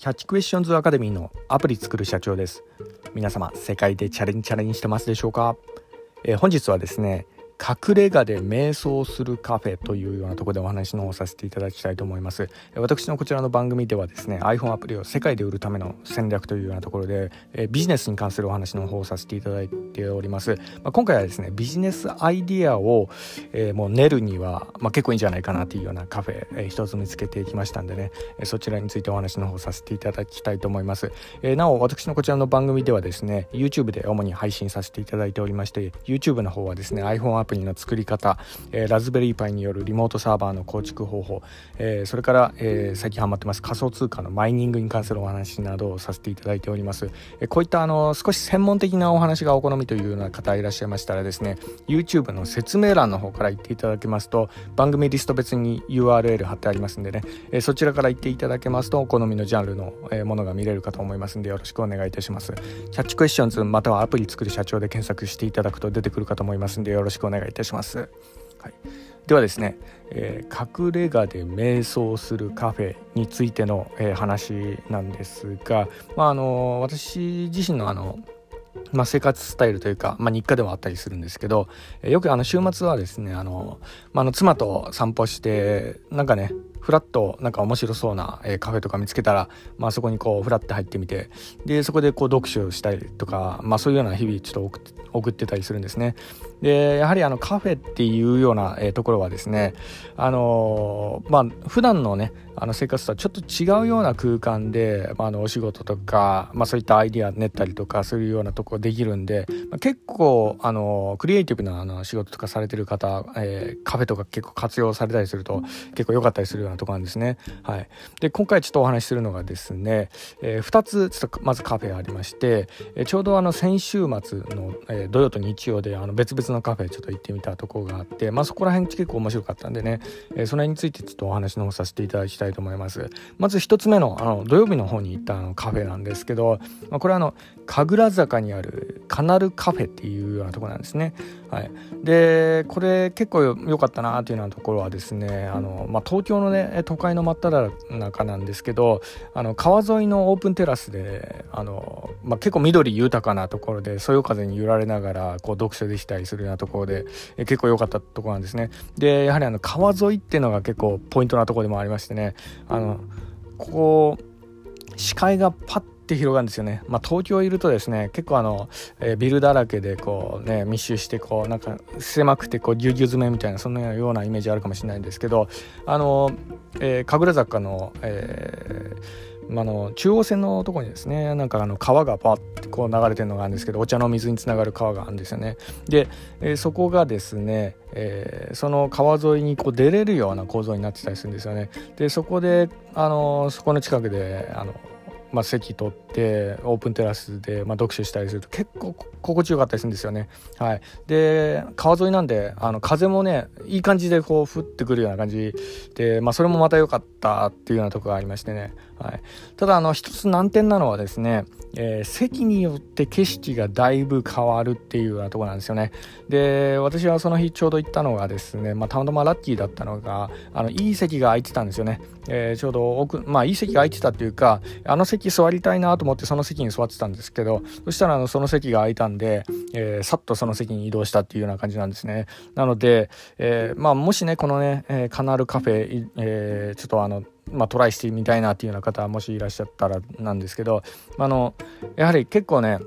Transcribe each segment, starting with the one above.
キャッチクエスチョンズアカデミーのアプリ作る社長です。皆様世界でチャレンジチャレンジしてますでしょうか、えー、本日はですね隠れ家で瞑想するカフェというようなところでお話の方させていただきたいと思います。私のこちらの番組ではですね iPhone アプリを世界で売るための戦略というようなところでビジネスに関するお話の方をさせていただいております、まあ、今回はですねビジネスアイディアを、えー、もう練るには、まあ、結構いいんじゃないかなというようなカフェ、えー、一つ見つけていきましたんでねそちらについてお話の方させていただきたいと思います、えー、なお私のこちらの番組ではですね YouTube で主に配信させていただいておりまして YouTube の方はですね iPhone アプリの作り方えー、ラズベリーパイによるリモートサーバーの構築方法、えー、それから、えー、最近ハマってます仮想通貨のマイニングに関するお話などをさせていただいております、え、こういったあの少し専門的なお話がお好みというような方いらっしゃいましたらですね YouTube の説明欄の方から言っていただけますと番組リスト別に URL 貼ってありますんでね、え、そちらから言っていただけますとお好みのジャンルの、え、ものが見れるかと思いますんでよろしくお願いいたします。キャッチクエスチョンズまたはアプリ作る社長で検索していただくと出てくるかと思いますんでよろしくお願い願いいたします。はい、ではですね、えー、隠れ家で瞑想するカフェについての、えー、話なんですが、まあ、あの私自身のあのまあ、生活スタイルというか、まあ、日課でもあったりするんですけど、えよくあの週末はですねあの、まあ、の妻と散歩してなんかねフラッとなんか面白そうな、えカフェとか見つけたら、まあ、そこにこうフラッて入ってみてでそこでこう読書したりとか、まあ、そういうような日々ちょっと送ってたりするんですね。でやはりあのカフェっていうような、えところはですねあのー、まあ普段のねあの生活とはちょっと違うような空間で、まあ、あのお仕事とか、まあ、そういったアイディア練ったりとかそういうようなとこできるんで、まあ、結構あのクリエイティブなあの仕事とかされてる方、えー、カフェとか結構活用されたりすると結構良かったりするようなとこなんですね。はい、で今回ちょっとお話しするのがですね、えー、2つちょっとまずカフェありまして、えー、ちょうどあの先週末の、えー、土曜と日曜であの別々のカフェちょっと行ってみたとこがあって、まあ、そこら辺結構面白かったんでね、えー、その辺についてちょっとお話の方させていただきたいと思います。まず1つ目のあの土曜日の方に行ったカフェなんですけど、まあ、これはあの神楽坂にあるカナルカフェっていうようなとこなんですね。はい、でこれ結構良かったなというようなところはですねあの、まあ、東京のね都会の真っ只中なんですけどあの川沿いのオープンテラスであの、まあ、結構緑豊かなところでそよ風に揺られながらこう読書できたりするようなところでえ結構良かったところなんですね。でやはりあの川沿いっていうのが結構ポイントなところでもありましてねあのここ視界がパッて広がるんですよね。まあ、東京いるとですね結構あの、えー、ビルだらけでこうね密集してこうなんか狭くてこうぎゅうぎゅう詰めみたいなそんなようなイメージあるかもしれないんですけどあの、えー、神楽坂の、えーあの中央線のとこにですねなんかあの川がパッてこう流れてるのがあるんですけどお茶の水につながる川があるんですよねで、えー、そこがですね、えー、その川沿いにこう出れるような構造になってたりするんですよねでそこであのそこの近くであのまあ、席取ってオープンテラスで、まあ、読書したりすると結構心地よかったりするんですよね。はい、で川沿いなんであの風もねいい感じでこう降ってくるような感じで、まあ、それもまた良かったっていうようなとこがありましてね、はい、ただあの一つ難点なのはですね、えー、席によって景色がだいぶ変わるっていうようなとこなんですよね。で私はその日ちょうど行ったのがですね、まあ、たまたまラッキーだったのがあのいい席が空いてたんですよね。えー、ちょうど奥まあいい席が空いてたっていうかあの席座りたいなと思ってその席に座ってたんですけどそしたらあのその席が空いたんで、えー、さっとその席に移動したっていうような感じなんですね。なので、えー、まあもしねこのね、えー、カナルカフェ、えー、ちょっとあのまあ、トライしてみたいなっていうような方もしいらっしゃったらなんですけどあのやはり結構ね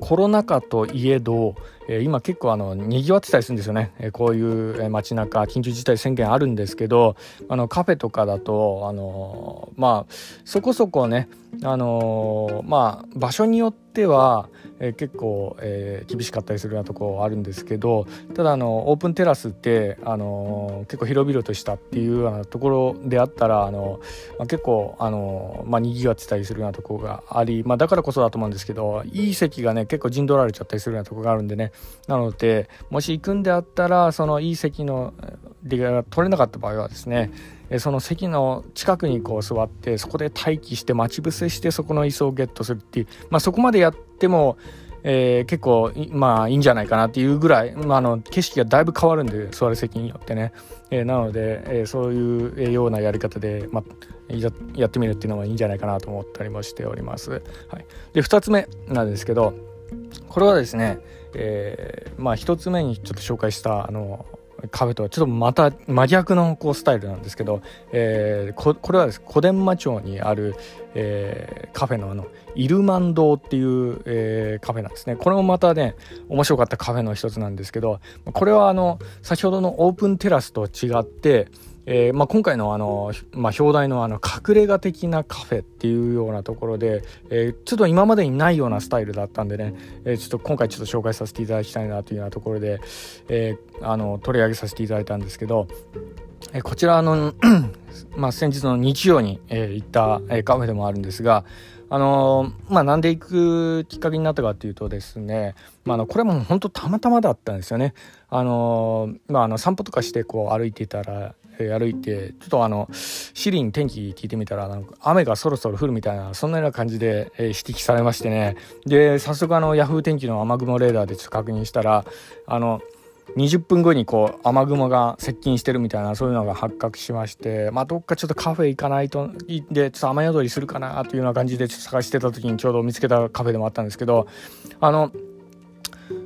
コロナ禍といえど、えー、今結構あの賑わってたりするんですよね、えー、こういう街中緊急事態宣言あるんですけどあのカフェとかだとあのまあそこそこねあのまあ場所によってはえー、結構、えー、厳しかったりするようなとこあるんですけどただあのオープンテラスって、あの、結構広々としたっていうようなところであったら、あのまあ、結構、あのまあ、にぎわってたりするようなとこがあり、まあ、だからこそだと思うんですけどいい席がね結構陣取られちゃったりするようなとこがあるんでね。なのでもし行くんであったらそのいい席の利が取れなかった場合はですねその席の近くにこう座ってそこで待機して待ち伏せしてそこの椅子をゲットするっていう、まあ、そこまでやってもえー、結構まあいいんじゃないかなっていうぐらい、まあ、の景色がだいぶ変わるんで座る席によってね、えー、なので、えー、そういうようなやり方で、まあ、やってみるっていうのはいいんじゃないかなと思ったりもしております。はい、で2つ目なんですけどこれはですね、えー、まあ1つ目にちょっと紹介したあのカフェとはちょっとまた真逆のこうスタイルなんですけど、えー、ここれはです小伝馬町にある、えー、カフェのあのイルマン堂っていう、えー、カフェなんですね。これもまたね面白かったカフェの一つなんですけどこれはあの先ほどのオープンテラスと違ってえーまあ、今回のあの、まあ、表題のあの隠れ家的なカフェっていうようなところで、えー、ちょっと今までにないようなスタイルだったんでね、えー、ちょっと今回ちょっと紹介させていただきたいなというようなところで、え、あの取り上げさせていただいたんですけど、え、こちらの まあ、先日の日曜に、え、行った、え、カフェでもあるんですが、あの、まあ、なんで行くきっかけになったかっていうとですね、まあ、あのこれも本当たまたまだったんですよね。あの、まあ、あの散歩とかしてこう歩いてたら、歩いてちょっとあのシリに天気聞いてみたらなんか雨がそろそろ降るみたいなそんなような感じで、え指摘されましてね。で早速あのヤフー天気の雨雲レーダーでちょっと確認したらあの20分後にこう雨雲が接近してるみたいなそういうのが発覚しましてまあどっかちょっとカフェ行かないとでちょっと雨宿りするかなというような感じでちょっと探してた時にちょうど見つけたカフェでもあったんですけどあの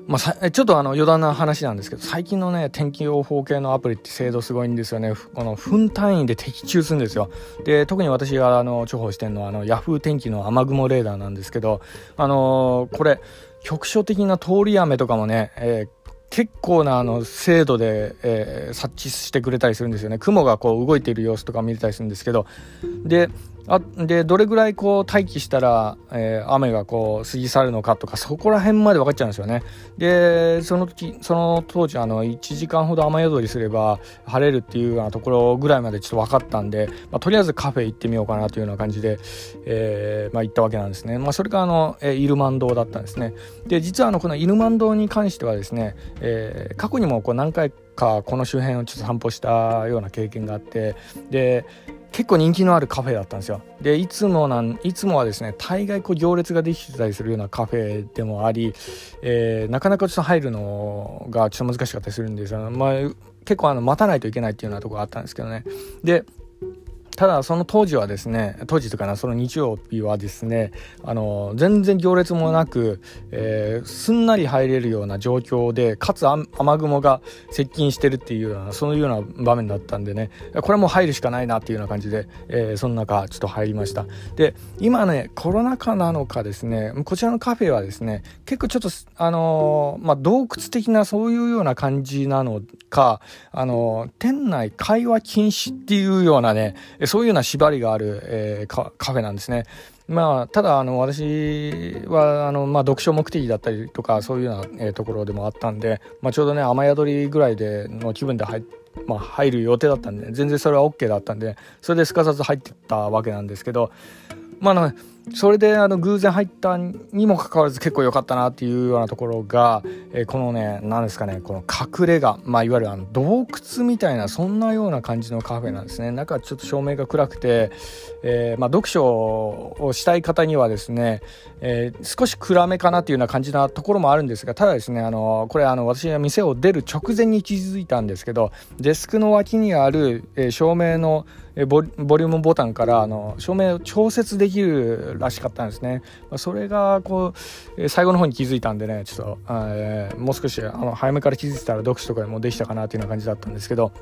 まあ、ちょっとあの余談な話なんですけど最近のね天気予報系のアプリって精度すごいんですよね。この分単位で的中するんですよ。で特に私があの重宝してるのはあのヤフー天気の雨雲レーダーなんですけどあのー、これ局所的な通り雨とかもね、えー結構なあの精度で、えー、察知してくれたりするんですよね。雲がこう動いている様子とか見れたりするんですけど。であでどれぐらいこう待機したら、えー、雨がこう過ぎ去るのかとかそこら辺まで分かっちゃうんですよね。でその時その当時あの1時間ほど雨宿りすれば晴れるっていうようなところぐらいまでちょっと分かったんで、まあ、とりあえずカフェ行ってみようかなというような感じで、えーまあ、行ったわけなんですね、まあ、それがあの、えー、イルマン島だったんですね。で実はあのこのイルマン島に関してはですね、えー、過去にもこう何回かこの周辺をちょっと散歩したような経験があってで結構人気のあるカフェだったんですよ。でいつもなんいつもはですね大概こう行列ができてたりするようなカフェでもあり、えー、なかなかちょっと入るのがちょっと難しかったりするんですよ、まあ、結構あの待たないといけないっていうようなとこがあったんですけどね。でただその当時はですね当時というかなその日曜日はですねあの全然行列もなく、えー、すんなり入れるような状況でかつ雨雲が接近してるっていうようなそういうような場面だったんでねこれも入るしかないなっていうような感じで、えー、その中ちょっと入りました。で今ねコロナ禍なのかですねこちらのカフェはですね結構ちょっとあのー、まあ、洞窟的なそういうような感じなのかあの店内会話禁止っていうようなねそういうような縛りがある、えー、カフェなんですね。まあ、ただあの私はあの、まあ、読書目的だったりとかそういうような、えー、ところでもあったんで、まあ、ちょうどね雨宿りぐらいでの気分で入,、まあ、入る予定だったんで全然それは OK だったんでそれですかさず入ってったわけなんですけどまあ、それであの偶然入ったにもかかわらず結構良かったなっていうようなところが、えー、このね何ですかねこの隠れ家、まあ、いわゆるあの洞窟みたいなそんなような感じのカフェなんですね。中ちょっと照明が暗くて、えー、まあ、読書をしたい方にはですね、えー、少し暗めかなっていうような感じなところもあるんですがただですねあのこれあの私が店を出る直前に気づいたんですけどデスクの脇にある、え照明のボリュームボタンからあの照明を調節できるらしかったんですね。それがこう最後の方に気づいたんでねちょっと、えー、もう少しあの早めから気づいてたら読書とかでもできたかなというような感じだったんですけど。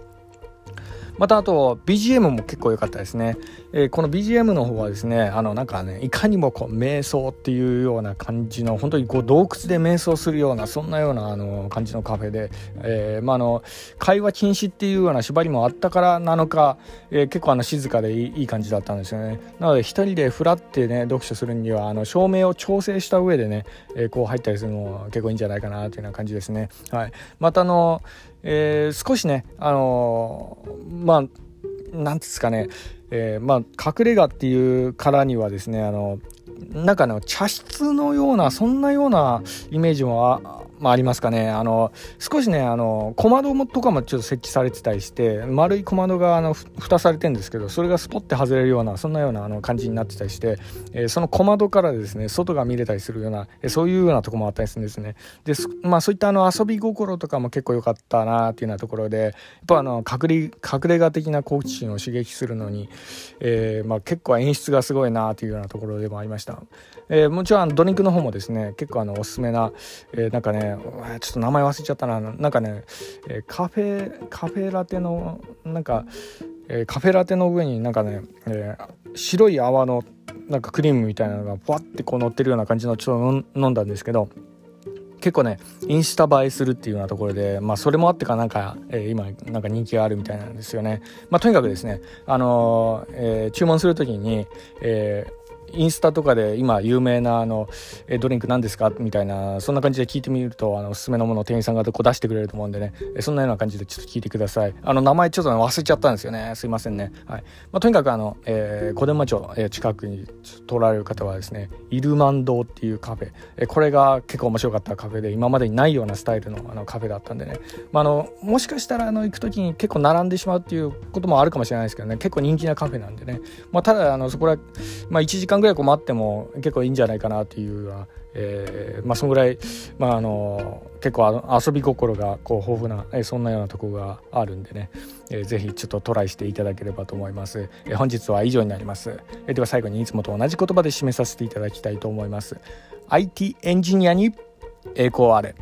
またあと BGM も結構良かったですね、えー、この BGM の方はですねあのなんかねいかにもこう瞑想っていうような感じの本当にこう洞窟で瞑想するようなそんなようなあの感じのカフェで、えー、まあ、あの会話禁止っていうような縛りもあったからなのか、えー、結構あの静かでいいいい感じだったんですよね。なので一人でフラってね読書するにはあの照明を調整した上でね、えこう入ったりするのも結構いいんじゃないかなというような感じですね。はい。またあのえー、少しね、あのー、まあ、なんですかね、えー、まあ、隠れ家っていうからにはですね、あの、なんかね、茶室のような、そんなようなイメージもまあ、ありますかね。あの少しねあの小窓とかもちょっと設置されてたりして丸い小窓があの蓋されてるんですけどそれがスポッて外れるようなそんなようなあの感じになってたりして、えー、その小窓からですね外が見れたりするような、えー、そういうようなとこもあったりするんですね。でまあそういったあの遊び心とかも結構良かったなっていうようなところでやっぱあの隠れ隠れ家的な好奇心を刺激するのに、えー、まあ、結構演出がすごいなというようなところでもありました、えもちろんドリンクの方もですね結構あのおすすめな、えなんかねちょっと名前忘れちゃったななんかね、えカフェカフェラテのなんか、えカフェラテの上になんかね、え白い泡のなんかクリームみたいなのがふわってこう乗ってるような感じのちょっと飲んだんですけど結構ねインスタ映えするっていうようなところで、まあ、それもあってかなんか、えー、今なんか人気があるみたいなんですよね。まあ、とにかくですね、あのー、えー、注文する時に、えーインスタとかで今有名なあのえドリンク何ですか？みたいなそんな感じで聞いてみるとあのおすすめのものを店員さんがこう出してくれると思うんでね。そんなような感じでちょっと聞いてください。あの名前ちょっと、忘れちゃったんですよね。すいませんね。はい、まあ、とにかくあの、えー、小伝馬町、えー、近くに通られる方はですねイルマン堂っていうカフェ、えー、これが結構面白かったカフェで今までにないようなスタイルのあのカフェだったんでね、まあ、あのもしかしたらあの行く時に結構並んでしまうっていうこともあるかもしれないですけどね。結構人気なカフェなんでね、まあ、ただあのそこら、まあ、1時間ぐらいこう待っても結構いいんじゃないかなっていうような、えー、まあそのぐらい、まあ、あの結構遊び心がこう豊富な、えー、そんなようなとこがあるんでね、えー、ぜひちょっとトライしていただければと思います、えー、本日は以上になります、えー、では最後にいつもと同じ言葉で締めさせていただきたいと思います。IT エンジニアに栄光あれ。